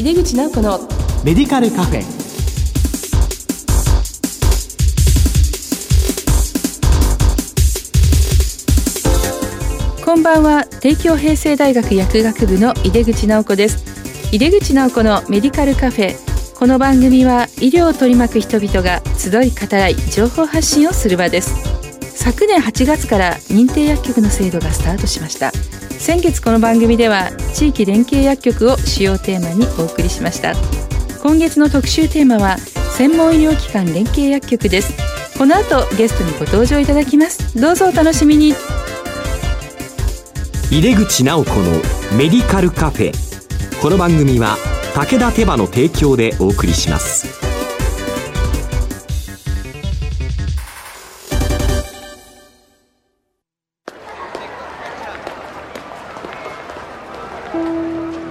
井出口直子のメディカルカフェ。こんばんは。帝京平成大学薬学部の井出口直子です。井出口直子のメディカルカフェ。この番組は医療を取り巻く人々が集い語らい情報発信をする場です。昨年8月から認定薬局の制度がスタートしました先月この番組では地域連携薬局を主要テーマにお送りしました。今月の特集テーマは専門医療機関連携薬局です。この後ゲストにご登場いただきます。どうぞお楽しみに。入れ口直子のメディカルカフェこの番組は武田手羽の提供でお送りします。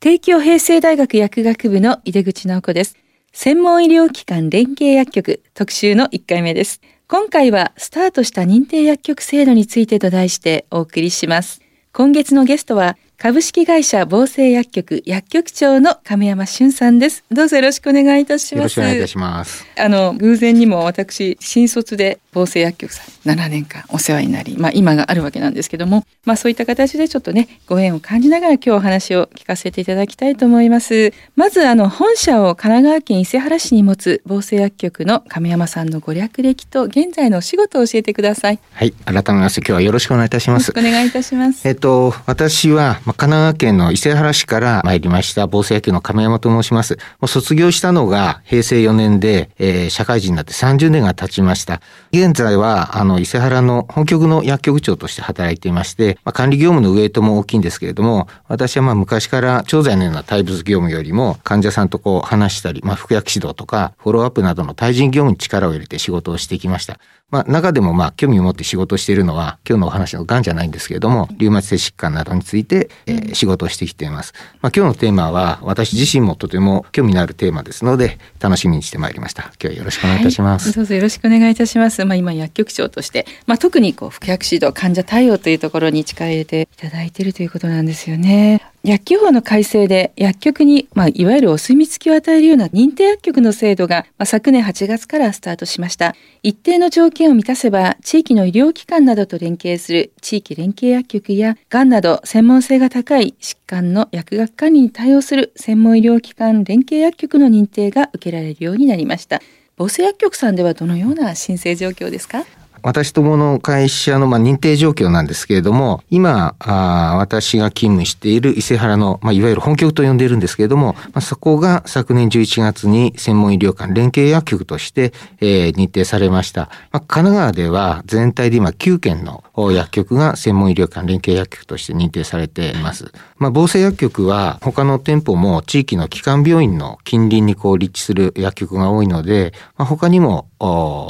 帝京平成大学薬学部の井出口直子です。専門医療機関連携薬局特集の1回目です。今回はスタートした認定薬局制度についてと題してお送りします。今月のゲストは株式会社防生薬局薬局長の亀山俊さんです。どうぞよろしくお願いいたします。よろしくお願いいたします。あの偶然にも私新卒で防生薬局さん7年間お世話になり、まあ今があるわけなんですけども、まあそういった形でちょっとねご縁を感じながら今日お話を聞かせていただきたいと思います。まずあの本社を神奈川県伊勢原市に持つ防生薬局の亀山さんのご略歴と現在のお仕事を教えてください。はい、改めまして今日はよろしくお願いいたします。お願いいたします。えっと私はまあ、神奈川県の伊勢原市から参りました防災野球の亀山と申します。もう卒業したのが平成4年で、えー、社会人になって30年が経ちました。現在は、あの、伊勢原の本局の薬局長として働いていまして、まあ、管理業務のウェイトも大きいんですけれども、私はまあ昔から調剤のような対物業務よりも患者さんとこう話したり、まあ、服薬指導とかフォローアップなどの対人業務に力を入れて仕事をしてきました。まあ、中でもまあ興味を持って仕事しているのは今日のお話のがんじゃないんですけれどもリウマチ性疾患などについて、えー、仕事をしてきています。まあ、今日のテーマは私自身もとても興味のあるテーマですので楽しみにしてまいりました。今日はよろしくお願いいたします。はい、どうぞよろしくお願いいたします。まあ、今薬局長として、まあ、特にこう服薬指導患者対応というところに力入れていただいているということなんですよね。薬機法の改正で薬局に、まあ、いわゆるお墨付きを与えるような認定薬局の制度が、まあ、昨年8月からスタートしました。一定の条件を満たせば、地域の医療機関などと連携する地域連携薬局や、がんなど専門性が高い疾患の薬学管理に対応する専門医療機関連携薬局の認定が受けられるようになりました。防生薬局さんではどのような申請状況ですか？私どもの会社のまあ認定状況なんですけれども、今、あ私が勤務している伊勢原の、まあ、いわゆる本局と呼んでいるんですけれども、まあ、そこが昨年11月に専門医療官連携薬局として、えー、認定されました。まあ、神奈川では全体で今9件の薬局が専門医療官連携薬局として認定されています。まあ、防災薬局は他の店舗も地域の基幹病院の近隣にこう立地する薬局が多いので、まあ、他にも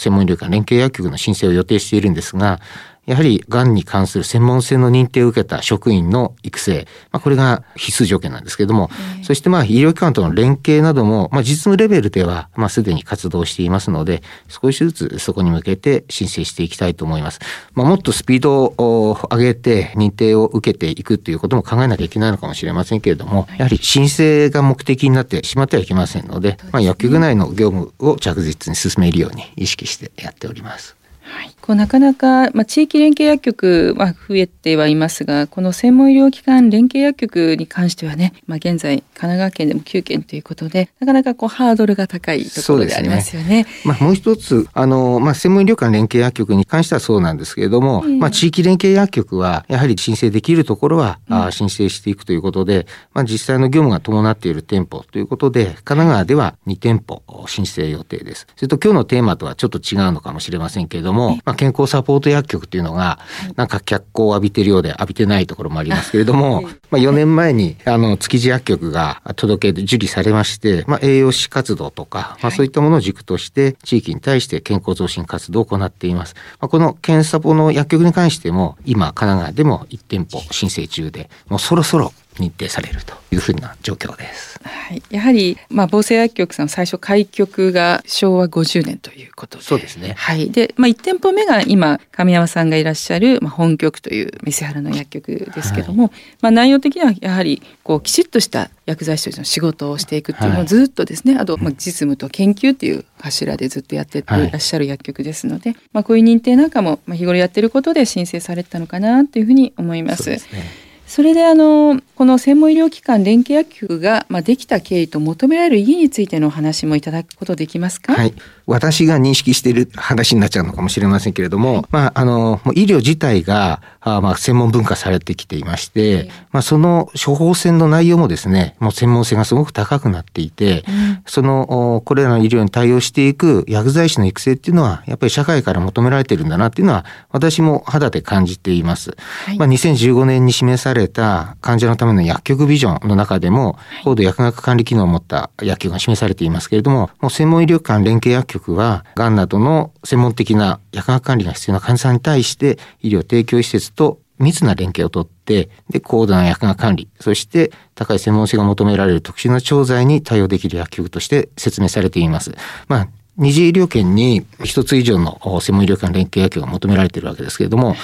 専門医療館連携薬局の申請を予定しているんですが、やはりがんに関する専門性の認定を受けた職員の育成、まあ、これが必須条件なんですけれども、えー、そしてまあ医療機関との連携なども、まあ、実務レベルではまあすでに活動していますので、少しずつそこに向けて申請していきたいと思います。まあ、もっとスピードを上げて認定を受けていくということも考えなきゃいけないのかもしれませんけれども、やはり申請が目的になってしまってはいけませんので、まあ、薬局内の業務を着実に進めるように意識してやっております。はい、こうなかなか、まあ、地域連携薬局は増えてはいますがこの専門医療機関連携薬局に関してはね、まあ、現在神奈川県でも9件ということでなかなかこうハードルが高いところでありますよね。ねまあ、もう一つあの、まあ、専門医療機関連携薬局に関してはそうなんですけれども、えー、まあ、地域連携薬局はやはり申請できるところは、うん、申請していくということで、まあ、実際の業務が伴っている店舗ということで神奈川では2店舗申請予定です。それと今日のテーマとはちょっと違うのかもしれませんけれども、まああ、健康サポート薬局っていうのが、なんか脚光を浴びてるようで浴びてないところもありますけれども、まあ、4年前に、あの、築地薬局が届け、受理されまして、まあ、栄養士活動とか、まあ、そういったものを軸として、地域に対して健康増進活動を行っています。まあ、この検サポの薬局に関しても、今、神奈川でも1店舗申請中で、もうそろそろ認定されるというふうな状況です。はい、やはり、まあ、防災薬局さん最初開局が昭和50年ということで。そうですね。はい、で、まあ、1店舗目が今神山さんがいらっしゃる、まあ、本局という三原の薬局ですけども、はい、まあ、内容的にはやはりこうきちっとした薬剤師としての仕事をしていくっていうのをずっとですね、はい、あと、まあ、実務と研究っていう柱でずっとやっていらっしゃる薬局ですので、はい、まあ、こういう認定なんかも、まあ、日頃やってることで申請されたのかなというふうに思います。そうですねそれであのこの専門医療機関連携薬局が、まあ、できた経緯と求められる意義についてのお話もいただくことできますか？はい、私が認識している話になっちゃうのかもしれませんけれども、はい、まああの医療自体があまあ専門文化されてきていまして、はい、まあその処方箋の内容もですね、もう専門性がすごく高くなっていて、うん、そのこれらの医療に対応していく薬剤師の育成っていうのはやっぱり社会から求められているんだなっていうのは私も肌で感じています。はい、まあ2015年に示された患者のための薬局ビジョンの中でも、高度薬学管理機能を持った薬局が示されていますけれども、もう専門医療機関連携薬局局は、がんなどの専門的な薬学管理が必要な患者さんに対して、医療提供施設と密な連携をとって、で、高度な薬学管理、そして高い専門性が求められる特殊な調剤に対応できる薬局として説明されています。まあ、二次医療圏に一つ以上の専門医療機関連携薬局が求められているわけですけれども、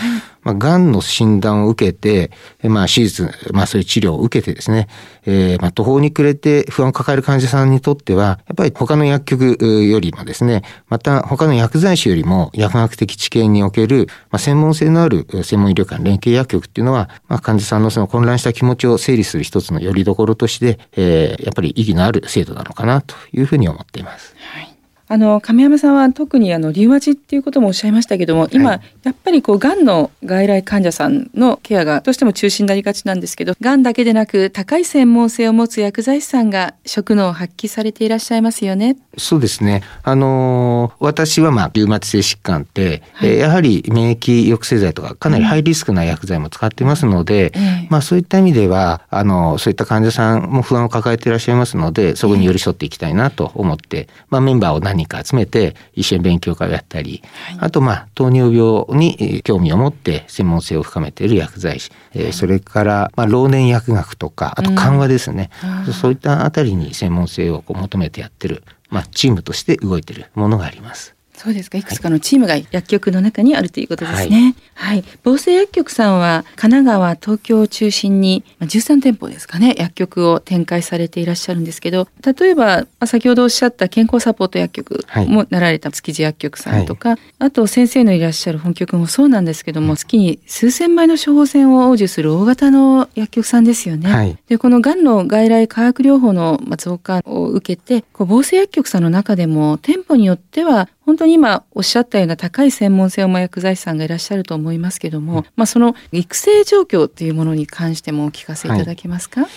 まあ、癌の診断を受けて、まあ、手術、まあ、そういう治療を受けてですね、えー、まあ、途方に暮れて不安を抱える患者さんにとっては、やっぱり他の薬局よりもですね、また他の薬剤師よりも薬学的知見における、まあ、専門性のある専門医療機関連携薬局っていうのは、まあ、患者さんのその混乱した気持ちを整理する一つのよりどころとして、えー、やっぱり意義のある制度なのかなというふうに思っています。はいあの亀山さんは特にあのリウマチっていうこともおっしゃいましたけども今、はい、やっぱりこうがんの外来患者さんのケアがどうしても中心になりがちなんですけどがんだけでなく高い専門性を持つ薬剤師さんが職能を発揮されていらっしゃいますよね。そうですね。あの私はまあリウマチ性疾患って、はい、やはり免疫抑制剤とかかなりハイリスクな薬剤も使ってますので、うん、まあそういった意味ではあのそういった患者さんも不安を抱えていらっしゃいますのでそこに寄り添っていきたいなと思って、まあメンバーを何人か集めて一緒に勉強会をやったり、はい、あとまあ糖尿病に興味を持って専門性を深めている薬剤師、はい、それからまあ老年薬学とかあと緩和ですね、うん、そういったあたりに専門性をこう求めてやってる、まあ、チームとして動いてるものがあります。そうですか。いくつかのチームが薬局の中にあるということですね。はい。はい、防災薬局さんは神奈川、東京を中心に13店舗ですかね、薬局を展開されていらっしゃるんですけど、例えば先ほどおっしゃった健康サポート薬局もなられた築地薬局さんとか、はい、あと先生のいらっしゃる本局もそうなんですけども、月に数千枚の処方箋を応受する大型の薬局さんですよね。はい、で、このがんの外来化学療法の増加を受けて、こう防災薬局さんの中でも店舗によっては本当に今おっしゃったような高い専門性を持薬剤師さんがいらっしゃると思いますけども、うん、まあその育成状況っていうものに関してもお聞かせいただけますか、はい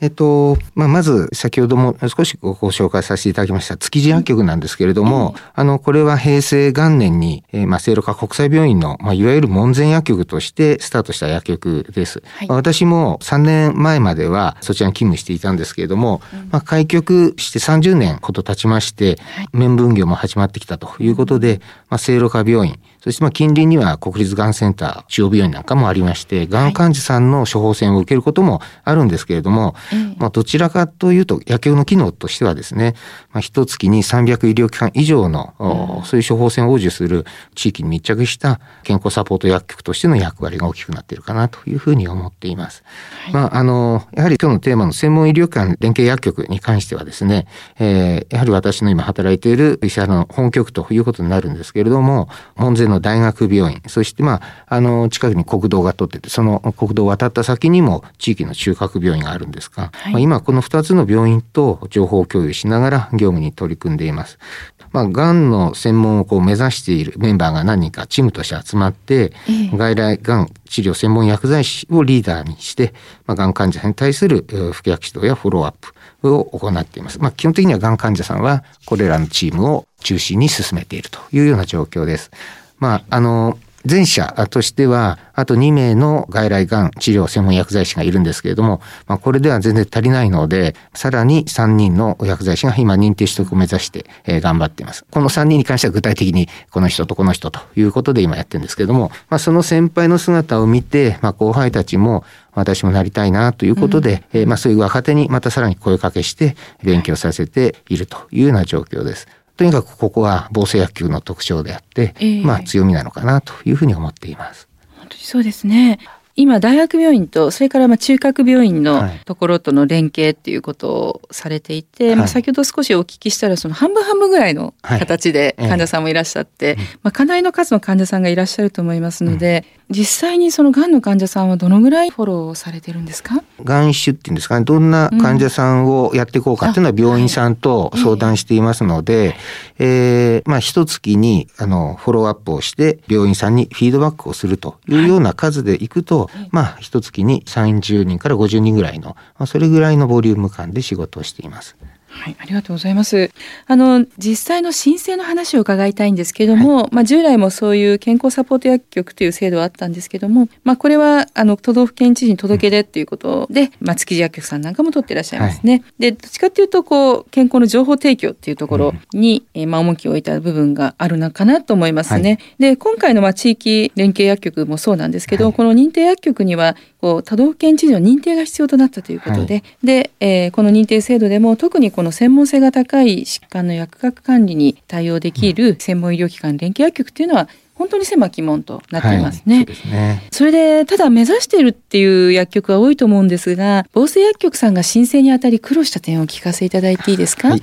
えっと、まあ、まず先ほども少しご紹介させていただきました築地薬局なんですけれども、あの、これは平成元年に、えー、まあ、聖路加国際病院の、まあ、いわゆる門前薬局としてスタートした薬局です。はい、私も3年前まではそちらに勤務していたんですけれども、うん、まあ、開局して30年ほど経ちまして、はい、面分業も始まってきたということで、まあ、聖路加病院、そしてまあ近隣には国立がんセンター、中央病院なんかもありまして、がん患者さんの処方箋を受けることもあるんですけれども、はい、まあどちらかというと、薬局の機能としてはですね、まあ一月に300医療機関以上の、うん、そういう処方箋を応受する地域に密着した健康サポート薬局としての役割が大きくなっているかなというふうに思っています。はい、まああの、やはり今日のテーマの専門医療機関連携薬局に関してはですね、えー、やはり私の今働いている医者の本局ということになるんですけれども、門前の大学病院、そしてまあ、あの、近くに国道が通ってて、その国道を渡った先にも地域の中核病院があるんですが、はい、まあ、今この2つの病院と情報共有しながら業務に取り組んでいます。まあ、がんの専門をこう目指しているメンバーが何人かチームとして集まって、ええ、外来がん治療専門薬剤師をリーダーにして、まあ、がん患者さんに対する服薬指導やフォローアップを行っています。まあ、基本的にはがん患者さんはこれらのチームを中心に進めているというような状況です。まあ、あの、前者としては、あと2名の外来がん治療専門薬剤師がいるんですけれども、まあ、これでは全然足りないので、さらに3人の薬剤師が今認定取得を目指して、えー、頑張っています。この3人に関しては具体的にこの人とこの人ということで今やってるんですけれども、まあ、その先輩の姿を見て、まあ、後輩たちも私もなりたいなということで、うん、えー、まあ、そういう若手にまたさらに声かけして勉強させているというような状況です。とにかくここは防生薬局の特徴であって、えー、まあ強みなのかなというふうに思っています。本当にそうですね。今大学病院とそれからまあ中核病院のところとの連携っていうことをされていて、はい、まあ先ほど少しお聞きしたらその半分半分ぐらいの形で患者さんもいらっしゃって、はいまあ、かなりの数の患者さんがいらっしゃると思いますので、実際にそのがんの患者さんはどのぐらいフォローされてるんですか？がん種っていうんですかね。どんな患者さんをやっていこうかっていうのは病院さんと相談していますので、えー、えー、まあ一月にあのフォローアップをして病院さんにフィードバックをするというような数でいくと、はい、まあ一月に30人から50人ぐらいの、まあ、それぐらいのボリューム感で仕事をしています。はい、ありがとうございます。あの実際の申請の話を伺いたいんですけども、はい、まあ従来もそういう健康サポート薬局という制度はあったんですけども、まあこれはあの都道府県知事に届け出っていうことで、うん、まあ築地薬局さんなんかも取っていらっしゃいますね。はい、でどっちかっていうとこう健康の情報提供っていうところに、うん、えまあ重きを置いた部分があるのかなと思いますね。はい、で今回のまあ地域連携薬局もそうなんですけど、この認定薬局にはこう都道府県知事の認定が必要となったということで、はい、で、えー、この認定制度でも特にこの専門性が高い疾患の薬学管理に対応できる専門医療機関連携薬局っていうのは本当に狭き門となっていますね。はい、そね。それでただ目指しているっていう薬局は多いと思うんですが防水薬局さんが申請にあたり苦労した点をお聞かせいただいていいですか、はい、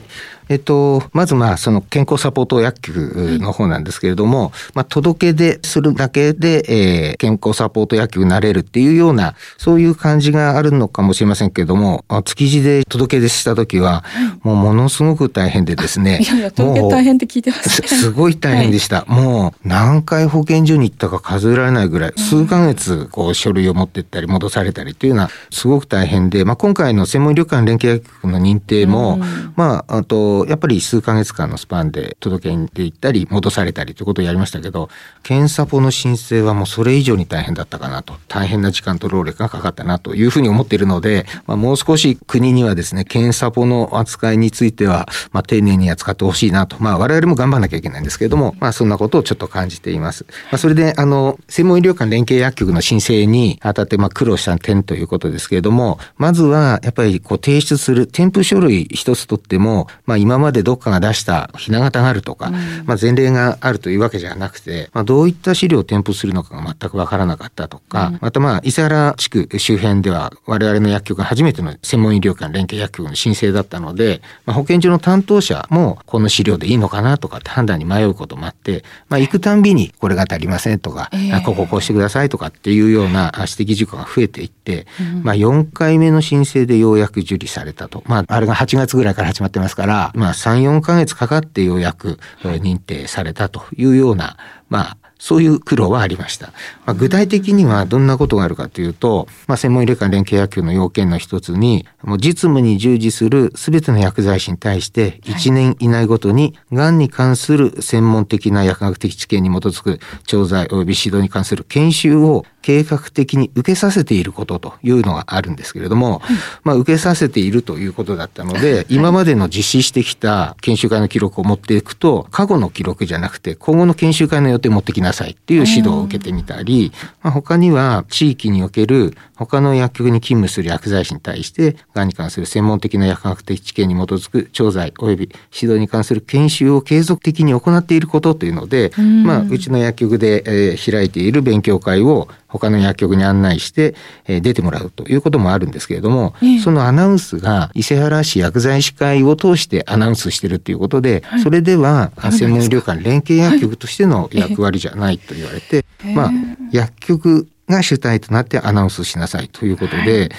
えっと、まずまあその健康サポート薬局の方なんですけれども、まあ届け出するだけで、えー、健康サポート薬局になれるっていうような、そういう感じがあるのかもしれませんけれども、築地で届け出した時は、もうものすごく大変でですね。いやいや、届け大変って聞いてます、ね、すごい大変でした。はい、もう何回保健所に行ったか数えられないぐらい、数ヶ月こう書類を持ってったり戻されたりっていうのはすごく大変で、まあ今回の専門医療機関連携薬局の認定も、まあ、あと、やっぱり数ヶ月間のスパンで届けに行ったり戻されたりということをやりましたけど検査ポの申請はもうそれ以上に大変だったかなと大変な時間と労力がかかったなというふうに思っているので、まあ、もう少し国にはですね検査ポの扱いについては、まあ、丁寧に扱ってほしいなと、まあ、我々も頑張らなきゃいけないんですけれども、まあ、そんなことをちょっと感じています。まあ、それであの専門医療関連携薬局の申請にあたってまあ苦労した点ということですけれどもまずはやっぱりこう提出する添付書類一つとっても、まあ、今までどっかが出したひな形があるとか、うん、まあ、前例があるというわけじゃなくて、まあ、どういった資料を添付するのかが全くわからなかったとか、うん、またまあ伊勢原地区周辺では我々の薬局が初めての専門医療機関連携薬局の申請だったので、まあ、保健所の担当者もこの資料でいいのかなとかって判断に迷うこともあって、まあ、行くたんびにこれが足りませんとか、えー、こここうしてくださいとかっていうような指摘事項が増えていって、うん、まあ、4回目の申請でようやく受理されたと。まあ、あれが8月ぐらいから始まってますから、まあ、3、4ヶ月かかってようやく認定されたというような、まあ、そういう苦労はありました。まあ、具体的にはどんなことがあるかというと、まあ、専門医療機関連携薬局の要件の一つに、もう実務に従事する全ての薬剤師に対して1年以内ごとに、がんに関する専門的な薬学的知見に基づく調剤及び指導に関する研修を計画的に受けさせていることというのがあるんですけれども、はい、まあ、受けさせているということだったので、今までの実施してきた研修会の記録を持っていくと、過去の記録じゃなくて、今後の研修会の予定を持ってきなさいっていう指導を受けてみたり、まあ、他には地域における他の薬局に勤務する薬剤師に対して、がんに関する専門的な薬学的知見に基づく調剤及び指導に関する研修を継続的に行っていることというので、まあ、うちの薬局で、えー、開いている勉強会を他の薬局に案内して、えー、出てもらうということもあるんですけれども、えそのアナウンスが伊勢原市薬剤師会を通してアナウンスしてるっていうことで、はい、それでは専門医療機関連携薬局としての役割じゃないと言われて、はい、まあ薬局が主体となってアナウンスしなさいということで、はい、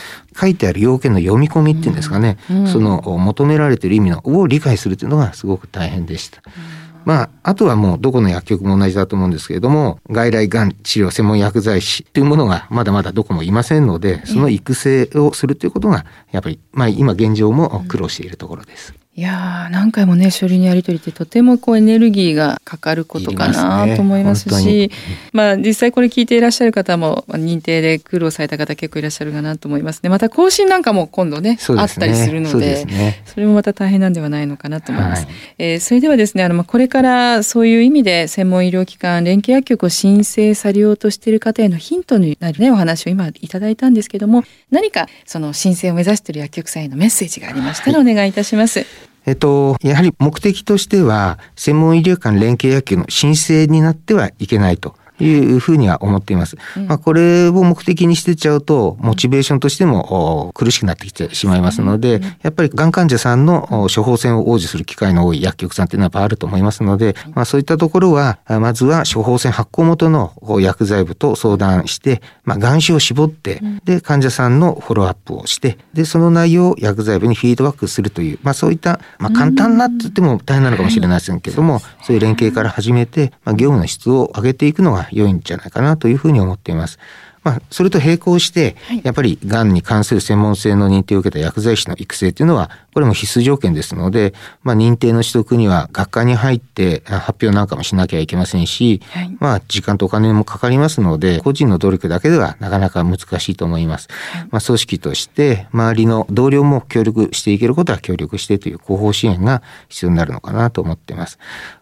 書いてある要件の読み込みっていうんですかね、うんうん、その求められている意味のを理解するというのがすごく大変でした。うん。まあ、あとはもうどこの薬局も同じだと思うんですけれども、外来がん治療専門薬剤師というものがまだまだどこもいませんので、その育成をするということが、やっぱり、まあ今現状も苦労しているところです。いや何回もね書類のやり取りってとてもこうエネルギーがかかることかなと思いますし、ね、まあ実際これ聞いていらっしゃる方も認定で苦労された方結構いらっしゃるかなと思いますね。また更新なんかも今度ね、ね、あったりするので、ね、それもまた大変なんではないのかなと思います。はい、えー、それではですねあのまあこれからそういう意味で専門医療機関連携薬局を申請されようとしている方へのヒントになるねお話を今いただいたんですけども何かその申請を目指している薬局さんへのメッセージがありましたらお願いいたします。はいえっと、やはり目的としては、専門医療機関連携薬局の申請になってはいけないと。いうふうには思っています。うん、まあ、これを目的にしてちゃうと、モチベーションとしても苦しくなってきてしまいますので、やっぱりがん患者さんの処方箋を応じする機会の多い薬局さんっていうのはやっぱあると思いますので、まあ、そういったところは、まずは処方箋発行元の薬剤部と相談して、まあ、眼種を絞って、で、患者さんのフォローアップをして、で、その内容を薬剤部にフィードバックするという、まあ、そういった、まあ、簡単なって言っても大変なのかもしれませんけども、そういう連携から始めて、まあ、業務の質を上げていくのが良いんじゃないかなというふうに思っています。まあ、それと並行して、やっぱりがんに関する専門性の認定を受けた薬剤師の育成というのは、これも必須条件ですので、まあ、認定の取得には学科に入って発表なんかもしなきゃいけませんし、はい、まあ、時間とお金もかかりますので、個人の努力だけではなかなか難しいと思います。はい、まあ、組織として、周りの同僚も協力していけることは協力してという広報支援が必要になるのかなと思っています。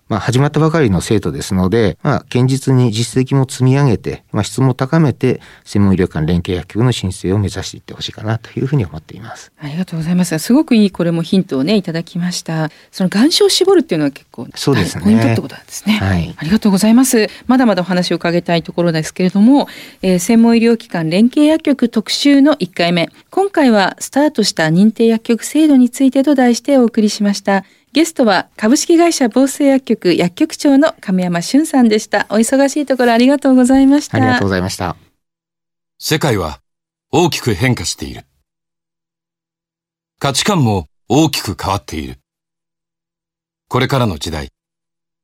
まあ、始まったばかりの生徒ですので、まあ、堅実に実績も積み上げて、まあ、質も高めて、専門医療機関連携薬局の申請を目指していってほしいかなというふうに思っています。ありがとうございます。すごくいいこれもヒントをね、いただきました。その眼症を絞るっていうのは結構、そうですね、ポイントってことなんですね。はい。ありがとうございます。まだまだお話を伺いたいところですけれども、えー、専門医療機関連携薬局特集の1回目。今回はスタートした認定薬局制度についてと題してお送りしました。ゲストは株式会社防生薬局薬局長の亀山俊さんでした。お忙しいところありがとうございました。ありがとうございました。世界は大きく変化している。価値観も大きく変わっている。これからの時代、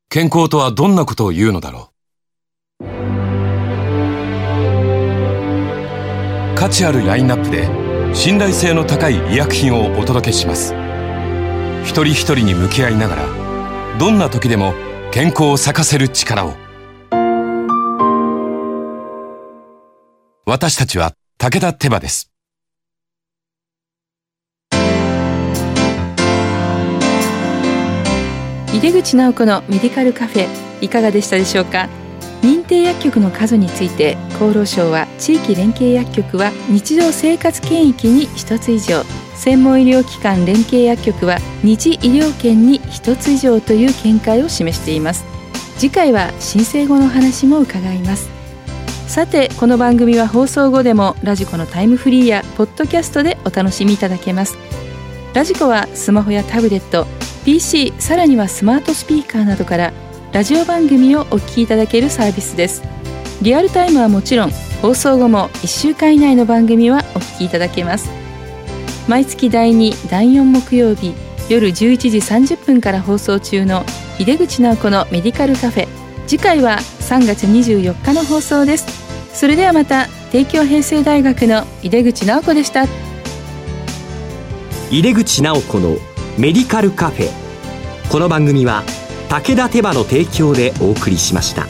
健康とはどんなことを言うのだろう。価値あるラインナップで信頼性の高い医薬品をお届けします。一人一人に向き合いながらどんな時でも健康を咲かせる力を。私たちは武田手羽です。井出口直子のメディカルカフェいかがでしたでしょうか？認定薬局の数について厚労省は地域連携薬局は日常生活圏域に一つ以上専門医療機関連携薬局は二次医療圏に1つ以上という見解を示しています。次回は申請後の話も伺います。さてこの番組は放送後でもラジコのタイムフリーやポッドキャストでお楽しみいただけます。ラジコはスマホやタブレット PC さらにはスマートスピーカーなどからラジオ番組をお聞きいただけるサービスです。リアルタイムはもちろん放送後も1週間以内の番組はお聞きいただけます。毎月第2第4木曜日夜11時30分から放送中の井出口直子のメディカルカフェ。次回は3月24日の放送です。それではまた帝京平成大学の井出口直子でした。井出口直子のメディカルカフェ。この番組は武田手羽の提供でお送りしました。